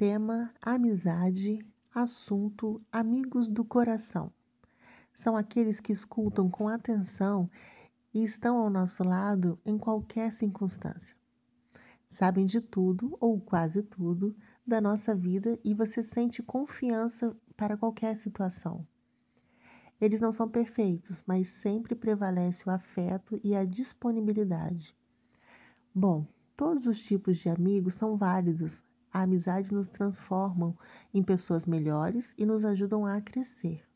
Tema: amizade. Assunto: amigos do coração. São aqueles que escutam com atenção e estão ao nosso lado em qualquer circunstância. Sabem de tudo, ou quase tudo, da nossa vida e você sente confiança para qualquer situação. Eles não são perfeitos, mas sempre prevalece o afeto e a disponibilidade. Bom, todos os tipos de amigos são válidos. A amizade nos transformam em pessoas melhores e nos ajudam a crescer.